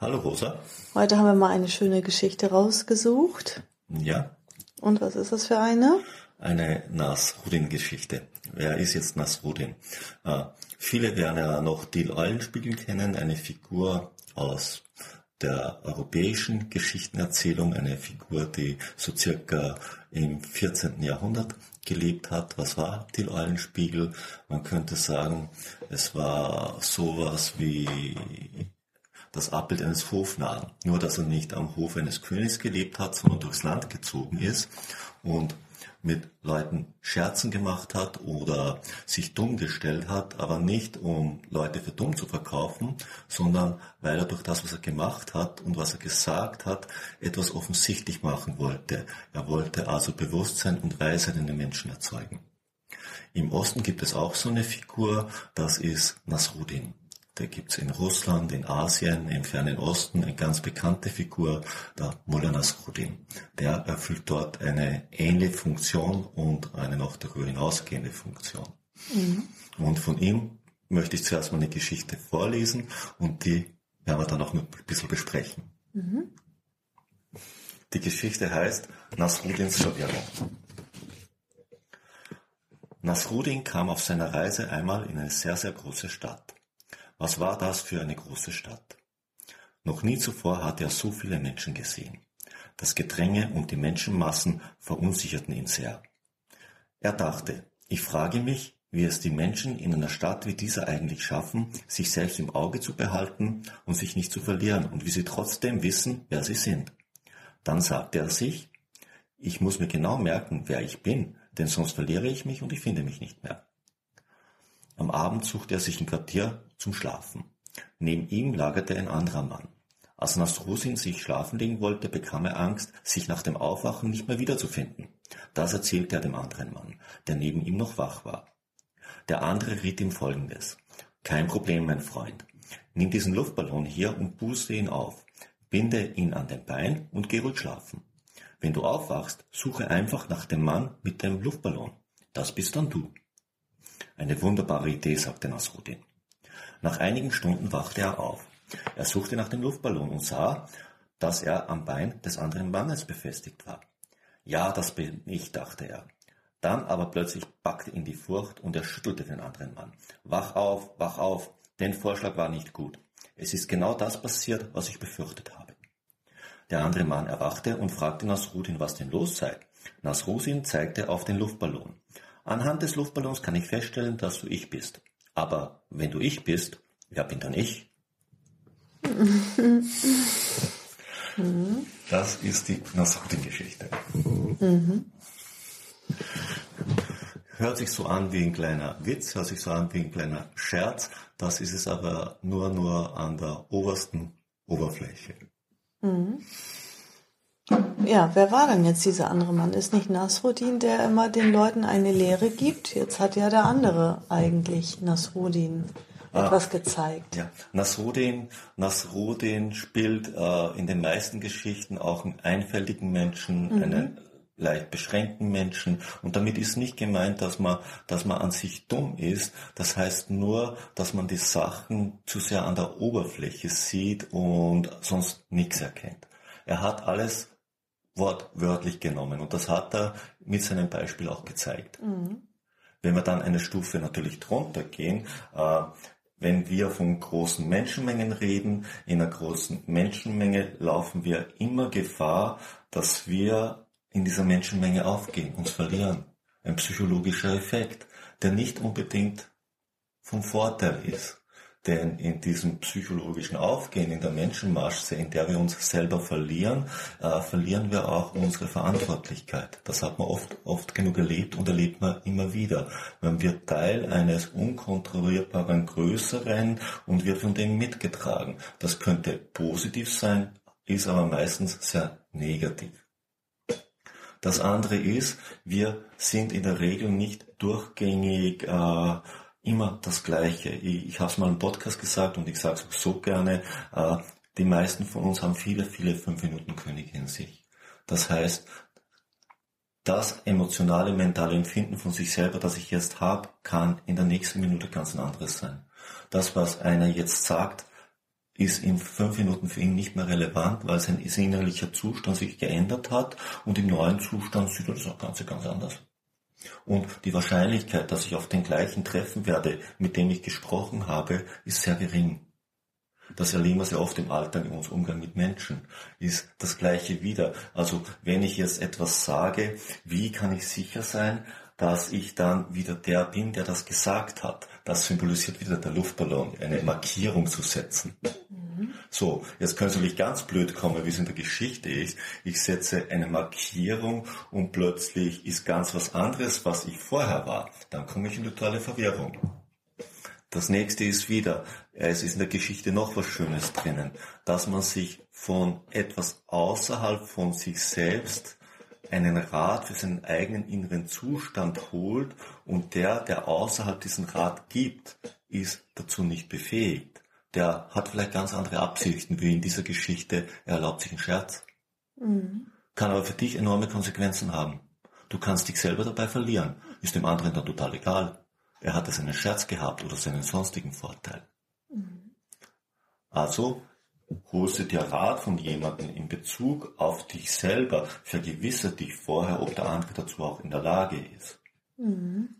Hallo Rosa. Heute haben wir mal eine schöne Geschichte rausgesucht. Ja. Und was ist das für eine? Eine Nasrudin-Geschichte. Wer ist jetzt Nasrudin? Äh, viele werden ja noch Dil Eulenspiegel kennen, eine Figur aus der europäischen Geschichtenerzählung, eine Figur, die so circa im 14. Jahrhundert gelebt hat. Was war Dil Eulenspiegel? Man könnte sagen, es war sowas wie das Abbild eines Hofnarren. Nur, dass er nicht am Hof eines Königs gelebt hat, sondern durchs Land gezogen ist und mit Leuten Scherzen gemacht hat oder sich dumm gestellt hat, aber nicht um Leute für dumm zu verkaufen, sondern weil er durch das, was er gemacht hat und was er gesagt hat, etwas offensichtlich machen wollte. Er wollte also Bewusstsein und Weisheit in den Menschen erzeugen. Im Osten gibt es auch so eine Figur, das ist Nasruddin. Da gibt's in Russland, in Asien, im Fernen Osten eine ganz bekannte Figur, der Mullah Nasruddin. Der erfüllt dort eine ähnliche Funktion und eine noch darüber hinausgehende Funktion. Mhm. Und von ihm möchte ich zuerst mal eine Geschichte vorlesen und die werden wir dann auch ein bisschen besprechen. Mhm. Die Geschichte heißt Nasruddins Verwirrung. Nasruddin kam auf seiner Reise einmal in eine sehr, sehr große Stadt. Was war das für eine große Stadt? Noch nie zuvor hatte er so viele Menschen gesehen. Das Gedränge und die Menschenmassen verunsicherten ihn sehr. Er dachte, ich frage mich, wie es die Menschen in einer Stadt wie dieser eigentlich schaffen, sich selbst im Auge zu behalten und sich nicht zu verlieren und wie sie trotzdem wissen, wer sie sind. Dann sagte er sich, ich muss mir genau merken, wer ich bin, denn sonst verliere ich mich und ich finde mich nicht mehr. Am Abend suchte er sich ein Quartier zum Schlafen. Neben ihm lagerte ein anderer Mann. Als Nasrusin sich schlafen legen wollte, bekam er Angst, sich nach dem Aufwachen nicht mehr wiederzufinden. Das erzählte er dem anderen Mann, der neben ihm noch wach war. Der andere riet ihm folgendes. Kein Problem, mein Freund. Nimm diesen Luftballon hier und puste ihn auf. Binde ihn an den Bein und geh ruhig schlafen. Wenn du aufwachst, suche einfach nach dem Mann mit dem Luftballon. Das bist dann du. Eine wunderbare Idee, sagte Nasruddin. Nach einigen Stunden wachte er auf. Er suchte nach dem Luftballon und sah, dass er am Bein des anderen Mannes befestigt war. Ja, das bin ich, dachte er. Dann aber plötzlich packte ihn die Furcht und er schüttelte den anderen Mann. Wach auf, wach auf, dein Vorschlag war nicht gut. Es ist genau das passiert, was ich befürchtet habe. Der andere Mann erwachte und fragte Nasrudin, was denn los sei. Nasrudin zeigte auf den Luftballon. Anhand des Luftballons kann ich feststellen, dass du ich bist. Aber wenn du ich bist, wer bin dann ich? Das ist die Nasruddin-Geschichte. Mhm. Hört sich so an wie ein kleiner Witz, hört sich so an wie ein kleiner Scherz. Das ist es aber nur, nur an der obersten Oberfläche. Mhm. Ja, wer war denn jetzt dieser andere Mann? Ist nicht Nasruddin, der immer den Leuten eine Lehre gibt? Jetzt hat ja der andere eigentlich Nasruddin ah, etwas gezeigt. Ja, Nasruddin, Nasruddin spielt äh, in den meisten Geschichten auch einen einfältigen Menschen, mhm. einen leicht beschränkten Menschen. Und damit ist nicht gemeint, dass man, dass man an sich dumm ist. Das heißt nur, dass man die Sachen zu sehr an der Oberfläche sieht und sonst nichts erkennt. Er hat alles wortwörtlich genommen. Und das hat er mit seinem Beispiel auch gezeigt. Mhm. Wenn wir dann eine Stufe natürlich drunter gehen, äh, wenn wir von großen Menschenmengen reden, in einer großen Menschenmenge laufen wir immer Gefahr, dass wir in dieser Menschenmenge aufgehen, uns verlieren. Ein psychologischer Effekt, der nicht unbedingt vom Vorteil ist. Denn in diesem psychologischen Aufgehen, in der Menschenmasse, in der wir uns selber verlieren, äh, verlieren wir auch unsere Verantwortlichkeit. Das hat man oft, oft genug erlebt und erlebt man immer wieder. Man wird Teil eines unkontrollierbaren Größeren und wird von dem mitgetragen. Das könnte positiv sein, ist aber meistens sehr negativ. Das andere ist, wir sind in der Regel nicht durchgängig äh, immer das Gleiche. Ich, ich habe es mal im Podcast gesagt und ich sage es so gerne, äh, die meisten von uns haben viele, viele fünf Minuten Könige in sich. Das heißt, das emotionale, mentale Empfinden von sich selber, das ich jetzt habe, kann in der nächsten Minute ganz ein anderes sein. Das, was einer jetzt sagt, ist in fünf Minuten für ihn nicht mehr relevant, weil sein innerlicher Zustand sich geändert hat und im neuen Zustand sieht er das auch Ganze ganz anders. Und die Wahrscheinlichkeit, dass ich auf den gleichen treffen werde, mit dem ich gesprochen habe, ist sehr gering. Das erleben wir sehr oft im Alltag in unserem Umgang mit Menschen, ist das Gleiche wieder. Also wenn ich jetzt etwas sage, wie kann ich sicher sein, dass ich dann wieder der bin, der das gesagt hat. Das symbolisiert wieder der Luftballon, eine Markierung zu setzen. So, jetzt könnte es natürlich ganz blöd kommen, wie es in der Geschichte ist. Ich setze eine Markierung und plötzlich ist ganz was anderes, was ich vorher war. Dann komme ich in totale Verwirrung. Das nächste ist wieder, es ist in der Geschichte noch was Schönes drinnen, dass man sich von etwas außerhalb von sich selbst einen Rat für seinen eigenen inneren Zustand holt und der, der außerhalb diesen Rat gibt, ist dazu nicht befähigt. Der hat vielleicht ganz andere Absichten, wie in dieser Geschichte, er erlaubt sich einen Scherz. Mhm. Kann aber für dich enorme Konsequenzen haben. Du kannst dich selber dabei verlieren, ist dem anderen dann total egal. Er hatte seinen Scherz gehabt oder seinen sonstigen Vorteil. Mhm. Also holst du dir Rat von jemandem in Bezug auf dich selber, vergewissere dich vorher, ob der andere dazu auch in der Lage ist. Mhm.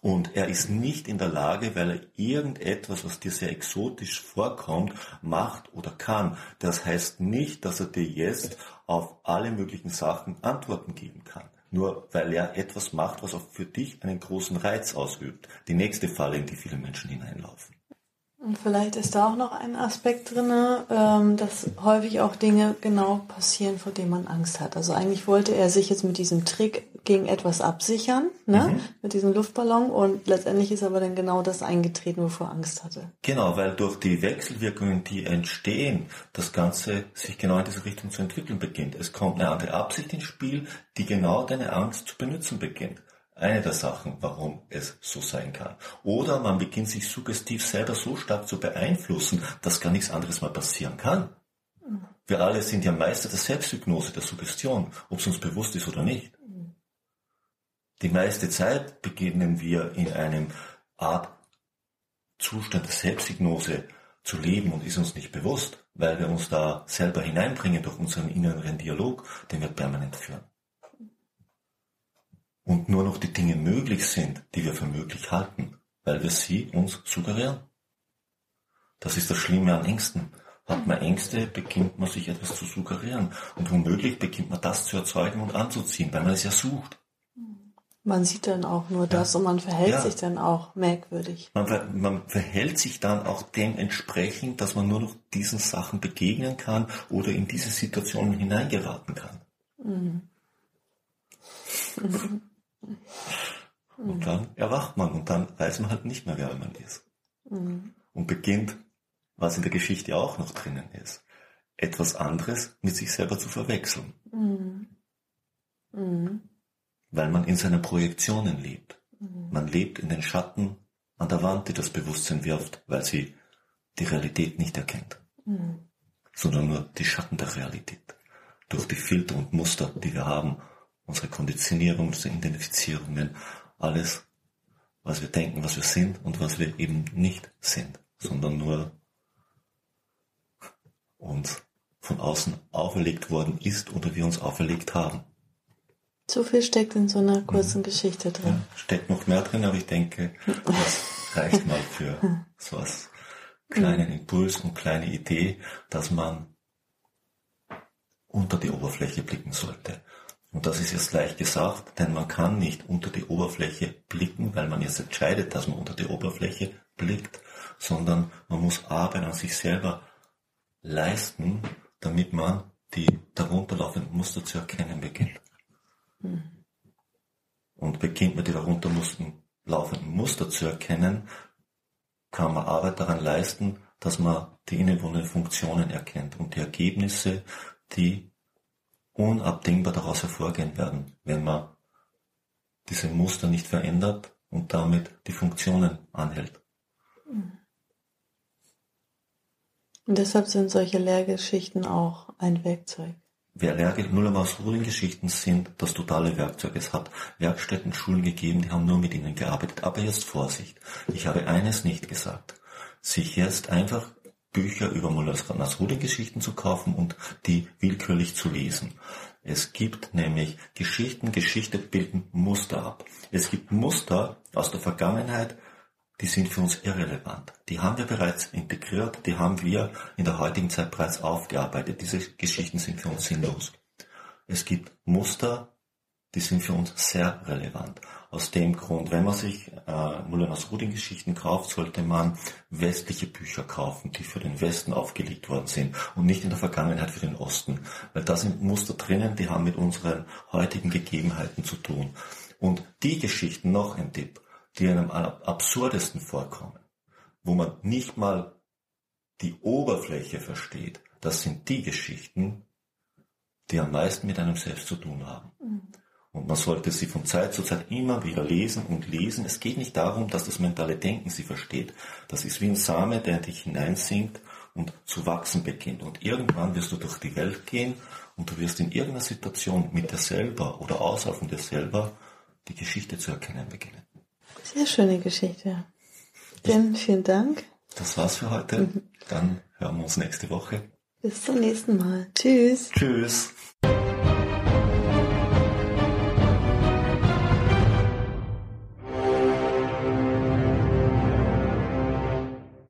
Und er ist nicht in der Lage, weil er irgendetwas, was dir sehr exotisch vorkommt, macht oder kann. Das heißt nicht, dass er dir jetzt auf alle möglichen Sachen Antworten geben kann nur weil er etwas macht, was auch für dich einen großen Reiz ausübt. Die nächste Falle, in die viele Menschen hineinlaufen. Und vielleicht ist da auch noch ein Aspekt drin, ähm, dass häufig auch Dinge genau passieren, vor denen man Angst hat. Also eigentlich wollte er sich jetzt mit diesem Trick gegen etwas absichern, ne? Mhm. mit diesem Luftballon und letztendlich ist aber dann genau das eingetreten, wovor Angst hatte. Genau, weil durch die Wechselwirkungen, die entstehen, das Ganze sich genau in diese Richtung zu entwickeln beginnt. Es kommt eine andere Absicht ins Spiel, die genau deine Angst zu benutzen beginnt eine der Sachen, warum es so sein kann. Oder man beginnt sich suggestiv selber so stark zu beeinflussen, dass gar nichts anderes mal passieren kann. Wir alle sind ja Meister der Selbsthypnose, der Suggestion, ob es uns bewusst ist oder nicht. Die meiste Zeit beginnen wir in einem Art Zustand der Selbsthypnose zu leben und ist uns nicht bewusst, weil wir uns da selber hineinbringen durch unseren inneren Dialog, den wir permanent führen und nur noch die Dinge möglich sind, die wir für möglich halten, weil wir sie uns suggerieren. Das ist das Schlimme an Ängsten. Hat man Ängste, beginnt man sich etwas zu suggerieren. Und womöglich beginnt man das zu erzeugen und anzuziehen, weil man es ja sucht. Man sieht dann auch nur das ja. und man verhält ja. sich dann auch merkwürdig. Man, man, verhält sich dann auch dementsprechend, dass man nur noch diesen Sachen begegnen kann oder in diese Situationen hineingeraten kann. Mhm. Und dann erwacht man und dann weiß man halt nicht mehr, wer man ist. Mhm. Und beginnt, was in der Geschichte auch noch drinnen ist, etwas anderes mit sich selber zu verwechseln. Mhm. Weil man in seinen Projektionen lebt. Mhm. Man lebt in den Schatten an der Wand, die das Bewusstsein wirft, weil sie die Realität nicht erkennt, mhm. sondern nur die Schatten der Realität. Durch die Filter und Muster, die wir haben, unsere Konditionierung, unsere Identifizierungen, alles, was wir denken, was wir sind und was wir eben nicht sind, sondern nur uns von außen auferlegt worden ist oder wir uns auferlegt haben. Zu viel steckt in so einer kurzen mhm. Geschichte drin. Ja, steckt noch mehr drin, aber ich denke, das reicht mal für so was kleinen mhm. Impuls und kleine Idee, dass man unter die Oberfläche blicken sollte. Und das ist jetzt leicht gesagt, denn man kann nicht unter die Oberfläche blicken, weil man jetzt entscheidet, dass man unter die Oberfläche blickt, sondern man muss Arbeit an sich selber leisten, damit man die darunter laufenden Muster zu erkennen beginnt. Mhm. Und beginnt man die darunter laufenden Muster zu erkennen, kann man Arbeit daran leisten, dass man die innewohnenden Funktionen erkennt und die Ergebnisse, die unabdingbar daraus hervorgehen werden, wenn man diese Muster nicht verändert und damit die Funktionen anhält. Und deshalb sind solche Lehrgeschichten auch ein Werkzeug. Nuller-Maus-Rudin-Geschichten sind das totale Werkzeug. Es hat Werkstätten, Schulen gegeben, die haben nur mit ihnen gearbeitet. Aber jetzt Vorsicht. Ich habe eines nicht gesagt. Sich jetzt einfach Bücher über Muller-Nasrudin-Geschichten zu kaufen und die willkürlich zu lesen. Es gibt nämlich Geschichten, Geschichte bilden Muster ab. Es gibt Muster aus der Vergangenheit, die sind für uns irrelevant. Die haben wir bereits integriert, die haben wir in der heutigen Zeit bereits aufgearbeitet. Diese Geschichten sind für uns sinnlos. Es gibt Muster, die sind für uns sehr relevant. Aus dem Grund, wenn man sich äh, Muller-Nasruddin-Geschichten kauft, sollte man westliche Bücher kaufen, die für den Westen aufgelegt worden sind und nicht in der Vergangenheit für den Osten. Weil da sind Muster drinnen, die haben mit unseren heutigen Gegebenheiten zu tun. Und die Geschichten, noch ein Tipp, die einem am absurdesten vorkommen, wo man nicht mal die Oberfläche versteht, das sind die Geschichten, die am meisten mit einem selbst zu tun haben. Mhm. Und man sollte sie von Zeit zu Zeit immer wieder lesen und lesen. Es geht nicht darum, dass das mentale Denken sie versteht. Das ist wie ein Same, der in dich hineinsinkt und zu wachsen beginnt. Und irgendwann wirst du durch die Welt gehen und du wirst in irgendeiner Situation mit dir selber oder außerhalb von dir selber die Geschichte zu erkennen beginnen. Sehr schöne Geschichte. Vielen, vielen Dank. Das war's für heute. Mhm. Dann hören wir uns nächste Woche. Bis zum nächsten Mal. Tschüss. Tschüss.